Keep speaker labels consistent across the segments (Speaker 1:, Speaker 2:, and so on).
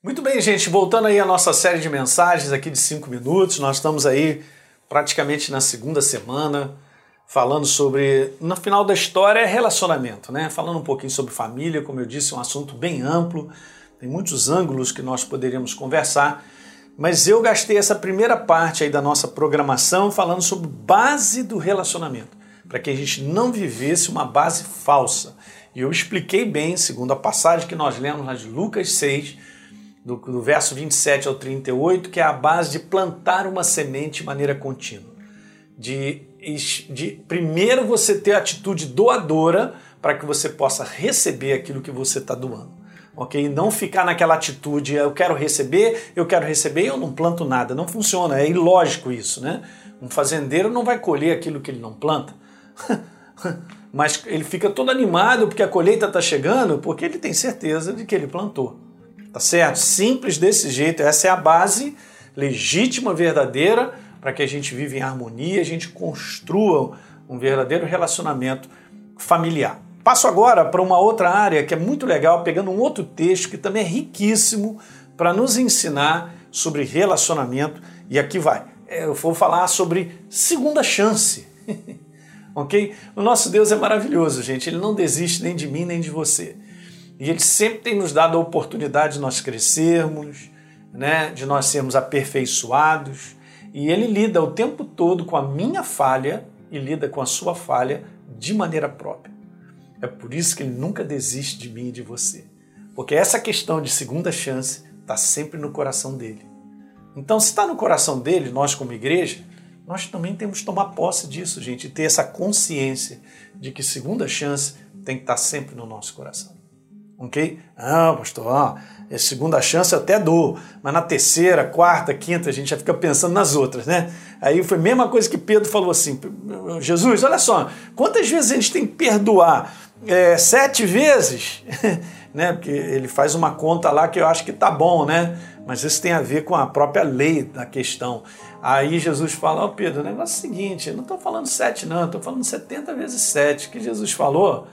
Speaker 1: Muito bem, gente, voltando aí à nossa série de mensagens aqui de cinco minutos, nós estamos aí praticamente na segunda semana falando sobre, no final da história, é relacionamento, né? Falando um pouquinho sobre família, como eu disse, um assunto bem amplo, tem muitos ângulos que nós poderíamos conversar, mas eu gastei essa primeira parte aí da nossa programação falando sobre base do relacionamento, para que a gente não vivesse uma base falsa. E eu expliquei bem, segundo a passagem que nós lemos lá de Lucas 6, do, do verso 27 ao 38, que é a base de plantar uma semente de maneira contínua. De, de primeiro você ter a atitude doadora para que você possa receber aquilo que você está doando. Ok? Não ficar naquela atitude, eu quero receber, eu quero receber e eu não planto nada. Não funciona, é ilógico isso, né? Um fazendeiro não vai colher aquilo que ele não planta. Mas ele fica todo animado porque a colheita está chegando, porque ele tem certeza de que ele plantou. Tá certo? Simples desse jeito. Essa é a base legítima, verdadeira, para que a gente viva em harmonia, a gente construa um verdadeiro relacionamento familiar. Passo agora para uma outra área que é muito legal, pegando um outro texto que também é riquíssimo para nos ensinar sobre relacionamento. E aqui vai. Eu vou falar sobre segunda chance. ok? O nosso Deus é maravilhoso, gente. Ele não desiste nem de mim nem de você. E Ele sempre tem nos dado a oportunidade de nós crescermos, né? de nós sermos aperfeiçoados. E Ele lida o tempo todo com a minha falha e lida com a sua falha de maneira própria. É por isso que Ele nunca desiste de mim e de você. Porque essa questão de segunda chance está sempre no coração dele. Então, se está no coração dele, nós como igreja, nós também temos que tomar posse disso, gente, e ter essa consciência de que segunda chance tem que estar tá sempre no nosso coração ok? Ah, pastor, ó, é segunda chance eu até dou, mas na terceira, quarta, quinta a gente já fica pensando nas outras, né? Aí foi a mesma coisa que Pedro falou assim: Jesus, olha só, quantas vezes a gente tem que perdoar? É, sete vezes? né? Porque ele faz uma conta lá que eu acho que tá bom, né? Mas isso tem a ver com a própria lei da questão. Aí Jesus fala, ó oh, Pedro, o negócio é o seguinte, eu não estou falando sete não, estou falando 70 vezes sete. que Jesus falou?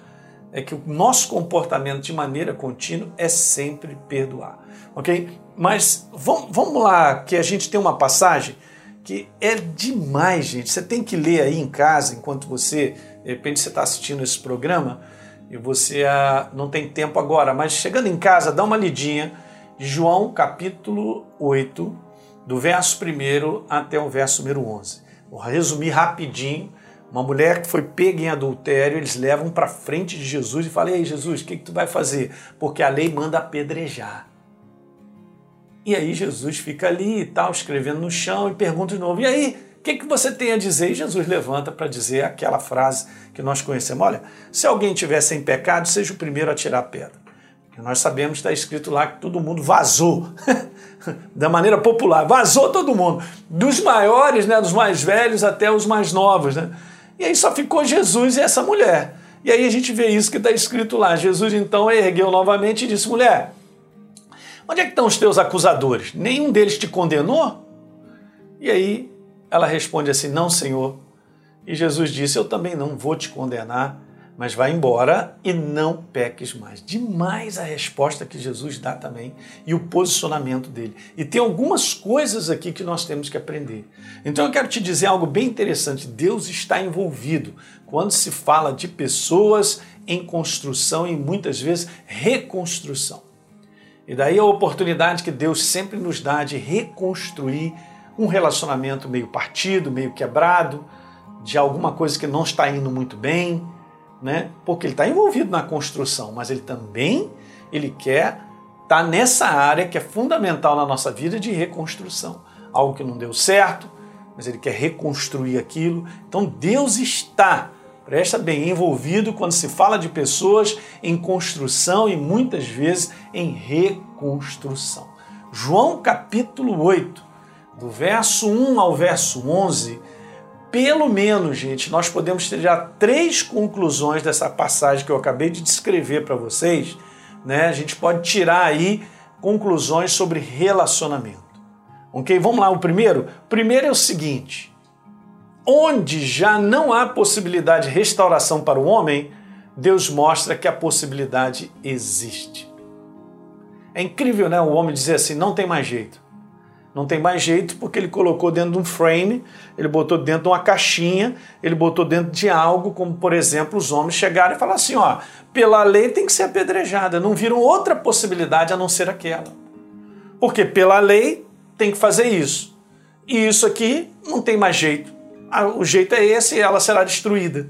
Speaker 1: É que o nosso comportamento de maneira contínua é sempre perdoar, ok? Mas vamos lá, que a gente tem uma passagem que é demais, gente. Você tem que ler aí em casa, enquanto você, de repente, você está assistindo esse programa e você ah, não tem tempo agora, mas chegando em casa, dá uma lidinha de João capítulo 8, do verso 1 até o verso número 11. Vou resumir rapidinho uma mulher que foi pega em adultério, eles levam para frente de Jesus e falam: Ei, Jesus, o que, que tu vai fazer? Porque a lei manda apedrejar. E aí Jesus fica ali e tal, escrevendo no chão e pergunta de novo: E aí, o que, que você tem a dizer? E Jesus levanta para dizer aquela frase que nós conhecemos: Olha, se alguém tiver sem pecado, seja o primeiro a tirar a pedra. E nós sabemos, está escrito lá que todo mundo vazou, da maneira popular, vazou todo mundo, dos maiores, né, dos mais velhos até os mais novos, né? E aí só ficou Jesus e essa mulher. E aí a gente vê isso que está escrito lá. Jesus então ergueu novamente e disse: Mulher, onde é que estão os teus acusadores? Nenhum deles te condenou? E aí ela responde assim: Não, Senhor. E Jesus disse: Eu também não vou te condenar mas vai embora e não peques mais. Demais a resposta que Jesus dá também e o posicionamento dele. E tem algumas coisas aqui que nós temos que aprender. Então eu quero te dizer algo bem interessante. Deus está envolvido quando se fala de pessoas em construção e muitas vezes reconstrução. E daí a oportunidade que Deus sempre nos dá de reconstruir um relacionamento meio partido, meio quebrado, de alguma coisa que não está indo muito bem né? Porque ele está envolvido na construção, mas ele também ele quer estar tá nessa área que é fundamental na nossa vida de reconstrução. Algo que não deu certo, mas ele quer reconstruir aquilo. Então Deus está, presta bem, envolvido quando se fala de pessoas em construção e muitas vezes em reconstrução. João capítulo 8, do verso 1 ao verso 11, pelo menos, gente, nós podemos já três conclusões dessa passagem que eu acabei de descrever para vocês. Né? A gente pode tirar aí conclusões sobre relacionamento. Ok? Vamos lá, o primeiro? Primeiro é o seguinte: onde já não há possibilidade de restauração para o homem, Deus mostra que a possibilidade existe. É incrível, né? O homem dizer assim: não tem mais jeito. Não tem mais jeito porque ele colocou dentro de um frame, ele botou dentro de uma caixinha, ele botou dentro de algo, como por exemplo os homens chegarem e falar assim: ó, pela lei tem que ser apedrejada. Não viram outra possibilidade a não ser aquela. Porque pela lei tem que fazer isso. E isso aqui não tem mais jeito. Ah, o jeito é esse e ela será destruída.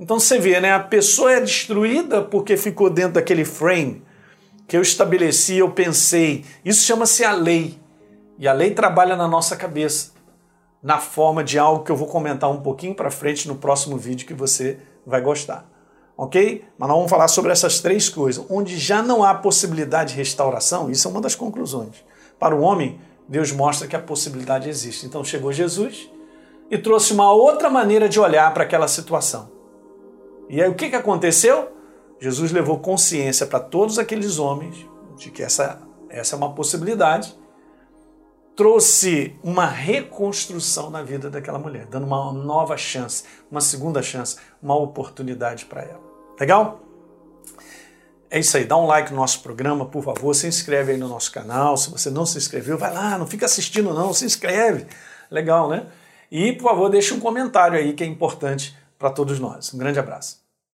Speaker 1: Então você vê, né? A pessoa é destruída porque ficou dentro daquele frame que eu estabeleci, eu pensei. Isso chama-se a lei. E a lei trabalha na nossa cabeça, na forma de algo que eu vou comentar um pouquinho para frente no próximo vídeo que você vai gostar. Ok? Mas nós vamos falar sobre essas três coisas. Onde já não há possibilidade de restauração, isso é uma das conclusões. Para o homem, Deus mostra que a possibilidade existe. Então chegou Jesus e trouxe uma outra maneira de olhar para aquela situação. E aí o que, que aconteceu? Jesus levou consciência para todos aqueles homens de que essa, essa é uma possibilidade, trouxe uma reconstrução na vida daquela mulher, dando uma nova chance, uma segunda chance, uma oportunidade para ela. Legal? É isso aí, dá um like no nosso programa, por favor, se inscreve aí no nosso canal. Se você não se inscreveu, vai lá, não fica assistindo não, se inscreve. Legal, né? E, por favor, deixe um comentário aí que é importante para todos nós. Um grande abraço.